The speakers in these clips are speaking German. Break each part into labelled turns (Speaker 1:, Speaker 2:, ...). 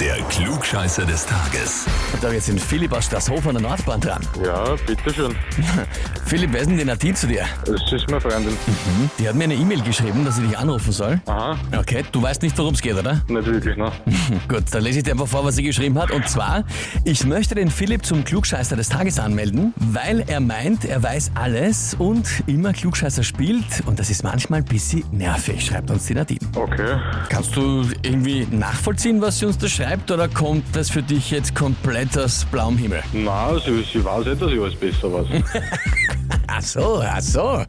Speaker 1: Der Klugscheißer des Tages.
Speaker 2: Und da jetzt den Philipp aus Straßhof an der Nordbahn dran.
Speaker 3: Ja, bitteschön.
Speaker 2: Philipp, wer ist denn die Nadine zu dir?
Speaker 3: Das ist meine Freundin.
Speaker 2: Die hat mir eine E-Mail geschrieben, dass ich dich anrufen soll.
Speaker 3: Aha,
Speaker 2: Okay, du weißt nicht, worum es geht, oder?
Speaker 3: nicht wirklich, ne?
Speaker 2: Gut, dann lese ich dir einfach vor, was sie geschrieben hat. Und zwar, ich möchte den Philipp zum Klugscheißer des Tages anmelden, weil er meint, er weiß alles und immer Klugscheißer spielt. Und das ist manchmal ein bisschen nervig, schreibt uns die Nadine.
Speaker 3: Okay.
Speaker 2: Kannst du irgendwie nachvollziehen, was sie uns da schreibt, oder kommt das für dich jetzt komplett aus blauem Himmel?
Speaker 3: Na, sie, sie weiß nicht, dass ich alles besser weiß.
Speaker 2: Ach so, ach so.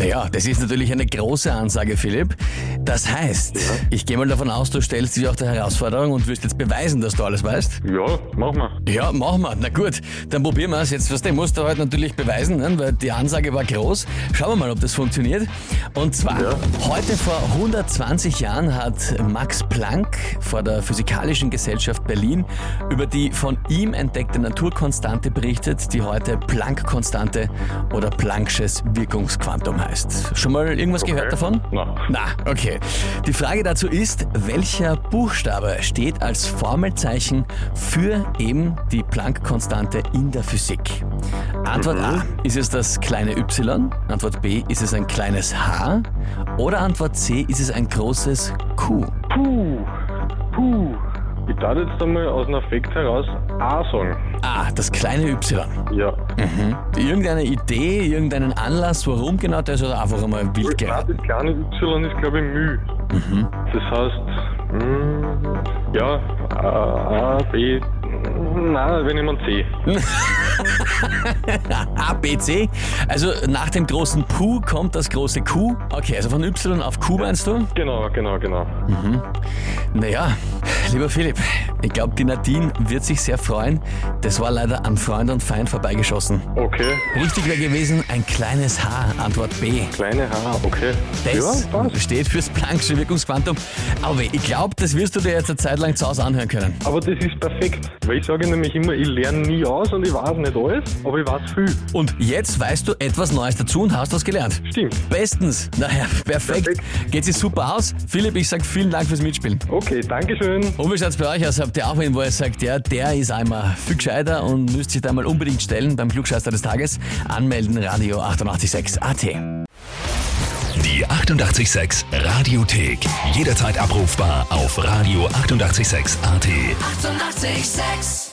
Speaker 2: Naja, das ist natürlich eine große Ansage, Philipp. Das heißt, ich gehe mal davon aus, du stellst dich auch der Herausforderung und wirst jetzt beweisen, dass du alles weißt.
Speaker 3: ja, mach mal.
Speaker 2: Ja, machen wir. Na gut, dann probieren wir es. Jetzt, was du musst du heute natürlich beweisen, ne? weil die Ansage war groß. Schauen wir mal, ob das funktioniert. Und zwar,
Speaker 3: Ja.
Speaker 2: heute vor 120 Jahren hat Max Planck vor der Physikalischen Gesellschaft Berlin über die von ihm entdeckte Naturkonstante berichtet, die heute Planck-Konstante oder Plancksches Wirkungsquantum heißt. Schon mal irgendwas gehört davon?
Speaker 3: Na,
Speaker 2: Na, okay. Die Frage dazu ist, welcher Buchstabe steht als Formelzeichen für eben die Planck-Konstante in der Physik? Antwort A, ist es das kleine y? Antwort B, ist es ein kleines h? Oder Antwort C, ist es ein großes Q?
Speaker 3: puh, puh. Ich darf jetzt einmal aus einem Effekt heraus A sagen.
Speaker 2: A, das kleine y.
Speaker 3: Ja.
Speaker 2: Irgendeine Idee, irgendeinen Anlass, warum genau das oder einfach einmal wild
Speaker 3: Nein,
Speaker 2: geraten?
Speaker 3: das kleine Y ist, glaube ich, Müh. Das heißt, mh, ja, A, A, B, nein, wenn jemand C.
Speaker 2: A, B, C. Also nach dem großen Q kommt das große Q. Okay, also von Y auf Q meinst du?
Speaker 3: Genau, genau, genau.
Speaker 2: Naja, lieber Philipp, ich glaube, die Nadine wird sich sehr freuen. Das war leider an Freund und Feind vorbeigeschossen.
Speaker 3: Okay,
Speaker 2: Richtig wäre gewesen ein kleines H, Antwort B.
Speaker 3: kleine H, okay.
Speaker 2: Das
Speaker 3: ja, passt.
Speaker 2: steht fürs Planck'sche Wirkungsquantum. Aber ich glaube, das wirst du dir jetzt eine Zeit lang zu Hause anhören können.
Speaker 3: Aber das ist perfekt, weil ich sage nämlich immer, ich lerne nie aus und ich weiß nicht alles, aber ich weiß viel.
Speaker 2: Und jetzt weißt du etwas Neues dazu und hast was gelernt.
Speaker 3: Stimmt.
Speaker 2: Bestens. Naja, perfekt.
Speaker 3: Perfekt.
Speaker 2: Geht sich super aus. Philipp, ich sag vielen Dank fürs Mitspielen.
Speaker 3: Okay, Dankeschön.
Speaker 2: Und wie schaut's bei euch aus? Habt ihr auch wen, wo ihr sagt, ja, der ist einmal viel gescheiter und müsst sich da mal unbedingt stellen beim Klugscheißer des Tages? Anmelden, Radio 886 AT.
Speaker 1: Die 88,6 Radiothek. Jederzeit abrufbar auf radio886.at. 88,6.
Speaker 4: Eighty-eight, sex.